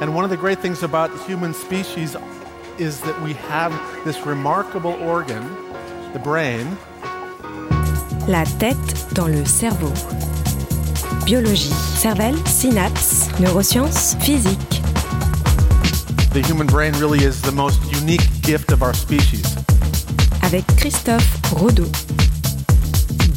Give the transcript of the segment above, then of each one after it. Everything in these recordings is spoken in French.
And one of the great things about human species is that we have this remarkable organ, the brain. La tête dans le cerveau. Biologie, cervelle, synapses, neurosciences, physique. The human brain really is the most unique gift of our species. Avec Christophe Rodeau.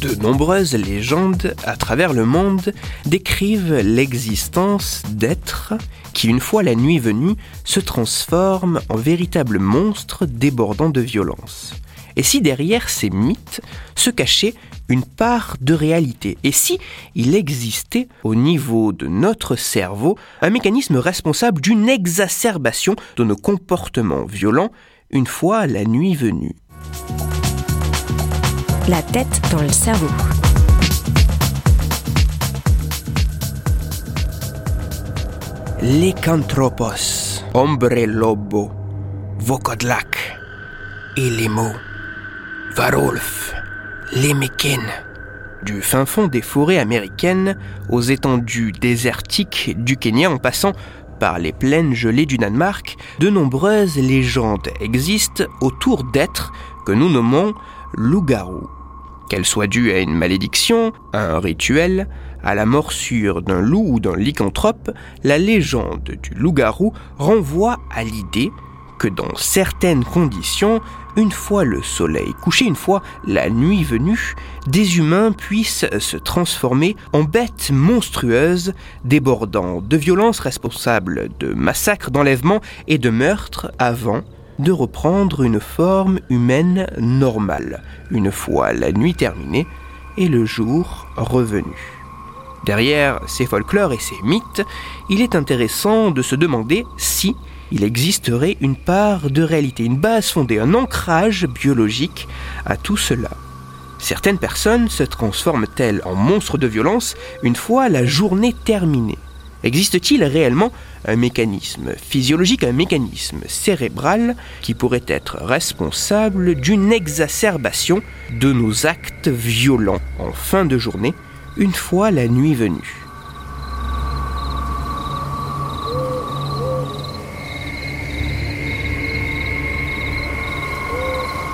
De nombreuses légendes à travers le monde décrivent l'existence d'êtres qui, une fois la nuit venue, se transforment en véritables monstres débordant de violence. Et si derrière ces mythes se cachait une part de réalité? Et si il existait au niveau de notre cerveau un mécanisme responsable d'une exacerbation de nos comportements violents une fois la nuit venue? La tête dans le cerveau. Lycanthropos, Hombre Lobo, Vokodlak, Ilimo, Varolf, Lemikin. Du fin fond des forêts américaines aux étendues désertiques du Kenya en passant par les plaines gelées du Danemark, de nombreuses légendes existent autour d'êtres que nous nommons loups-garous. Qu'elles soient dues à une malédiction, à un rituel, à la morsure d'un loup ou d'un lycanthrope, la légende du loup-garou renvoie à l'idée que dans certaines conditions, une fois le soleil couché, une fois la nuit venue, des humains puissent se transformer en bêtes monstrueuses, débordant de violences responsables de massacres, d'enlèvements et de meurtres avant de reprendre une forme humaine normale, une fois la nuit terminée et le jour revenu. Derrière ces folklores et ces mythes, il est intéressant de se demander si il existerait une part de réalité, une base fondée, un ancrage biologique à tout cela. Certaines personnes se transforment-elles en monstres de violence une fois la journée terminée? Existe-t-il réellement un mécanisme physiologique, un mécanisme cérébral qui pourrait être responsable d'une exacerbation de nos actes violents en fin de journée une fois la nuit venue.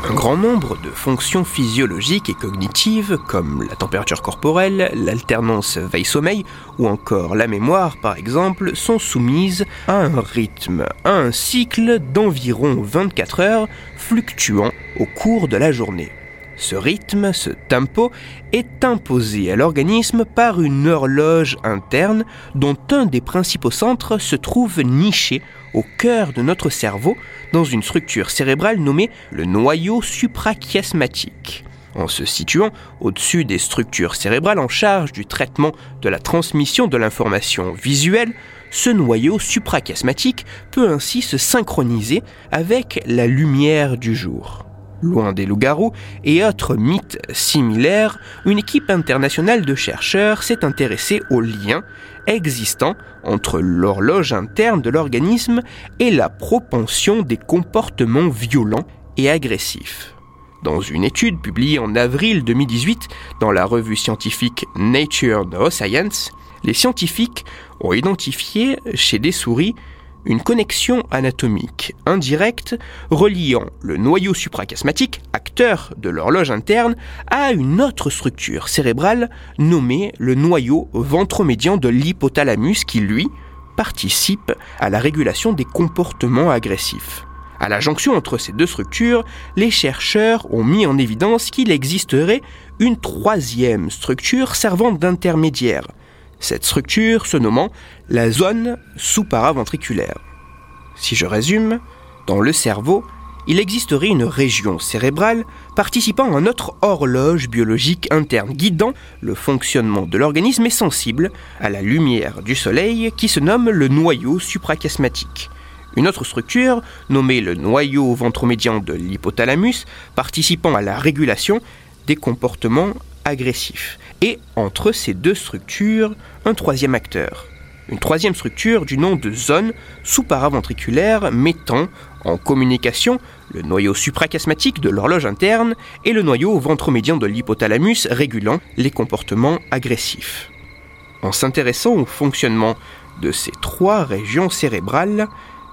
Un grand nombre de fonctions physiologiques et cognitives, comme la température corporelle, l'alternance veille-sommeil ou encore la mémoire par exemple, sont soumises à un rythme, à un cycle d'environ 24 heures fluctuant au cours de la journée. Ce rythme, ce tempo, est imposé à l'organisme par une horloge interne dont un des principaux centres se trouve niché au cœur de notre cerveau dans une structure cérébrale nommée le noyau suprachiasmatique. En se situant au-dessus des structures cérébrales en charge du traitement de la transmission de l'information visuelle, ce noyau suprachiasmatique peut ainsi se synchroniser avec la lumière du jour. Loin des loups-garous et autres mythes similaires, une équipe internationale de chercheurs s'est intéressée aux liens existants entre l'horloge interne de l'organisme et la propension des comportements violents et agressifs. Dans une étude publiée en avril 2018 dans la revue scientifique Nature Neuroscience, les scientifiques ont identifié chez des souris une connexion anatomique indirecte reliant le noyau suprachiasmatique, acteur de l'horloge interne, à une autre structure cérébrale nommée le noyau ventromédian de l'hypothalamus qui, lui, participe à la régulation des comportements agressifs. À la jonction entre ces deux structures, les chercheurs ont mis en évidence qu'il existerait une troisième structure servant d'intermédiaire, cette structure se nommant la zone sous-paraventriculaire. Si je résume, dans le cerveau, il existerait une région cérébrale participant à notre horloge biologique interne, guidant le fonctionnement de l'organisme et sensible à la lumière du soleil qui se nomme le noyau suprachiasmatique. Une autre structure, nommée le noyau ventromédian de l'hypothalamus, participant à la régulation des comportements agressifs. Et entre ces deux structures, un troisième acteur. Une troisième structure du nom de zone sous-paraventriculaire mettant en communication le noyau suprachiasmatique de l'horloge interne et le noyau ventromédian de l'hypothalamus régulant les comportements agressifs. En s'intéressant au fonctionnement de ces trois régions cérébrales,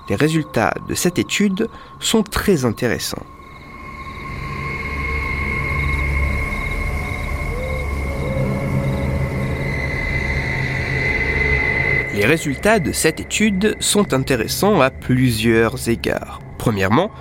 les résultats de cette étude sont très intéressants. Les résultats de cette étude sont intéressants à plusieurs égards. Premièrement,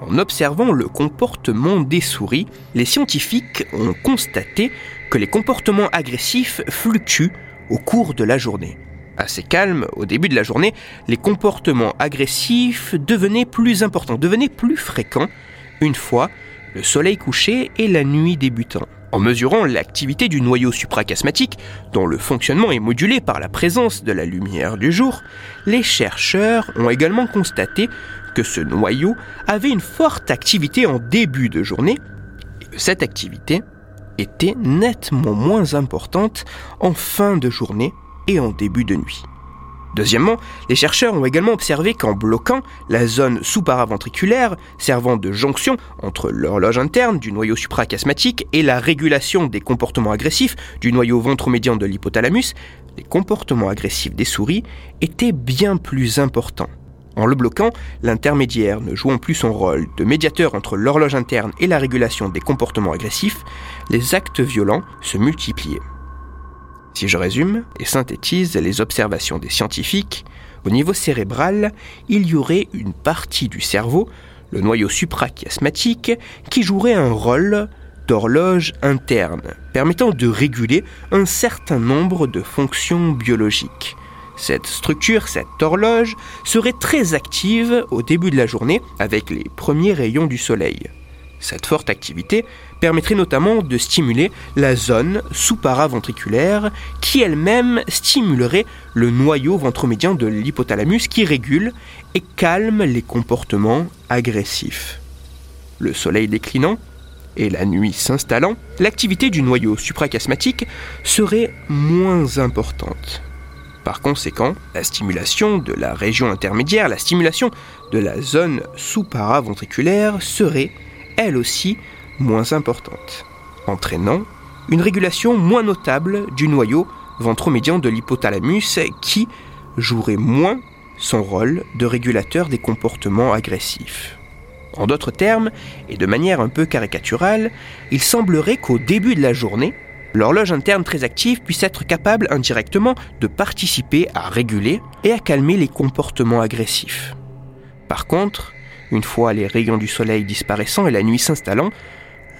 en observant le comportement des souris, les scientifiques ont constaté que les comportements agressifs fluctuent au cours de la journée. Assez calme au début de la journée, les comportements agressifs devenaient plus importants, devenaient plus fréquents une fois le soleil couché et la nuit débutant. En mesurant l'activité du noyau suprachiasmatique, dont le fonctionnement est modulé par la présence de la lumière du jour, les chercheurs ont également constaté que ce noyau avait une forte activité en début de journée et que cette activité était nettement moins importante en fin de journée et en début de nuit. Deuxièmement, les chercheurs ont également observé qu'en bloquant la zone sous-paraventriculaire servant de jonction entre l'horloge interne du noyau suprachiasmatique et la régulation des comportements agressifs du noyau ventromédian de l'hypothalamus, les comportements agressifs des souris étaient bien plus importants. En le bloquant, l'intermédiaire ne jouant plus son rôle de médiateur entre l'horloge interne et la régulation des comportements agressifs, les actes violents se multipliaient. Si je résume et synthétise les observations des scientifiques, au niveau cérébral, il y aurait une partie du cerveau, le noyau suprachiasmatique, qui jouerait un rôle d'horloge interne, permettant de réguler un certain nombre de fonctions biologiques. Cette structure, cette horloge, serait très active au début de la journée avec les premiers rayons du soleil. Cette forte activité permettrait notamment de stimuler la zone sous-paraventriculaire qui elle-même stimulerait le noyau ventromédian de l'hypothalamus qui régule et calme les comportements agressifs. Le soleil déclinant et la nuit s'installant, l'activité du noyau suprachiasmatique serait moins importante. Par conséquent, la stimulation de la région intermédiaire, la stimulation de la zone sous-paraventriculaire serait, elle aussi, moins importante, entraînant une régulation moins notable du noyau ventromédian de l'hypothalamus qui jouerait moins son rôle de régulateur des comportements agressifs. En d'autres termes, et de manière un peu caricaturale, il semblerait qu'au début de la journée, l'horloge interne très active puisse être capable indirectement de participer à réguler et à calmer les comportements agressifs. Par contre, une fois les rayons du soleil disparaissant et la nuit s'installant,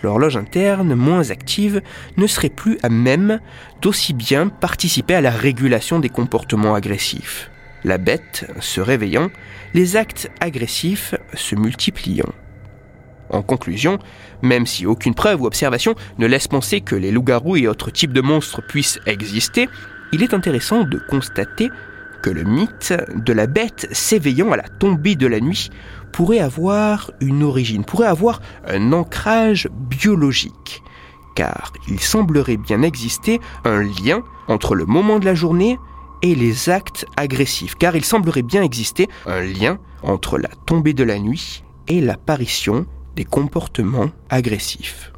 l'horloge interne moins active ne serait plus à même d'aussi bien participer à la régulation des comportements agressifs. La bête se réveillant, les actes agressifs se multipliant. En conclusion, même si aucune preuve ou observation ne laisse penser que les loups-garous et autres types de monstres puissent exister, il est intéressant de constater que le mythe de la bête s'éveillant à la tombée de la nuit pourrait avoir une origine, pourrait avoir un ancrage biologique, car il semblerait bien exister un lien entre le moment de la journée et les actes agressifs, car il semblerait bien exister un lien entre la tombée de la nuit et l'apparition des comportements agressifs.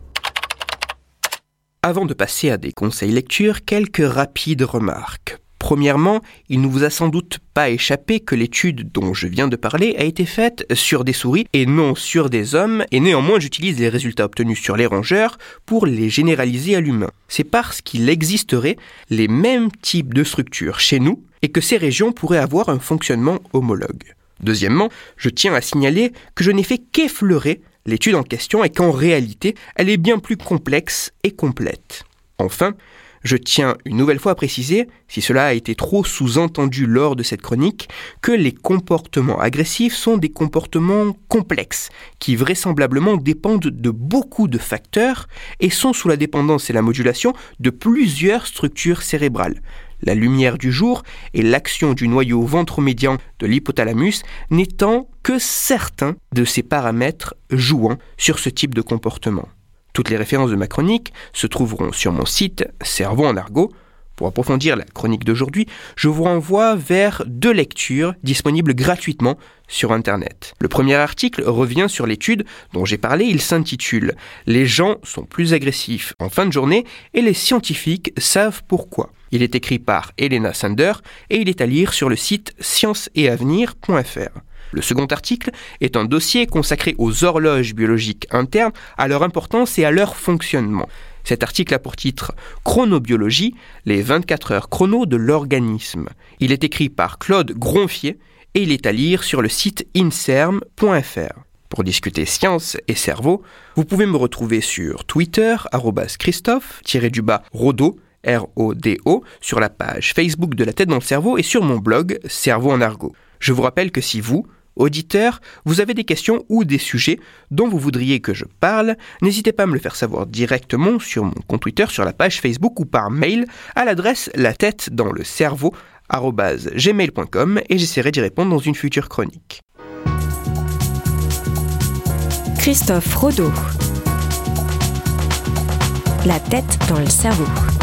Avant de passer à des conseils lecture, quelques rapides remarques. Premièrement, il ne vous a sans doute pas échappé que l'étude dont je viens de parler a été faite sur des souris et non sur des hommes, et néanmoins j'utilise les résultats obtenus sur les rongeurs pour les généraliser à l'humain. C'est parce qu'il existerait les mêmes types de structures chez nous et que ces régions pourraient avoir un fonctionnement homologue. Deuxièmement, je tiens à signaler que je n'ai fait qu'effleurer l'étude en question et qu'en réalité, elle est bien plus complexe et complète. Enfin, je tiens une nouvelle fois à préciser, si cela a été trop sous-entendu lors de cette chronique, que les comportements agressifs sont des comportements complexes, qui vraisemblablement dépendent de beaucoup de facteurs et sont sous la dépendance et la modulation de plusieurs structures cérébrales. La lumière du jour et l'action du noyau ventromédian de l'hypothalamus n'étant que certains de ces paramètres jouant sur ce type de comportement. Toutes les références de ma chronique se trouveront sur mon site Cerveau en argot. Pour approfondir la chronique d'aujourd'hui, je vous renvoie vers deux lectures disponibles gratuitement sur Internet. Le premier article revient sur l'étude dont j'ai parlé, il s'intitule Les gens sont plus agressifs en fin de journée et les scientifiques savent pourquoi. Il est écrit par Elena Sander et il est à lire sur le site scienceetavenir.fr. Le second article est un dossier consacré aux horloges biologiques internes, à leur importance et à leur fonctionnement. Cet article a pour titre Chronobiologie, les 24 heures chrono de l'organisme. Il est écrit par Claude Gronfier et il est à lire sur le site inserm.fr. Pour discuter science et cerveau, vous pouvez me retrouver sur Twitter, Christophe-du-bas Rodo, R-O-D-O, sur la page Facebook de la tête dans le cerveau et sur mon blog Cerveau en argot. Je vous rappelle que si vous, auditeur, vous avez des questions ou des sujets dont vous voudriez que je parle, n'hésitez pas à me le faire savoir directement sur mon compte Twitter, sur la page Facebook ou par mail à l'adresse la tête dans le cerveau et j'essaierai d'y répondre dans une future chronique. Christophe Rodeau. La tête dans le cerveau.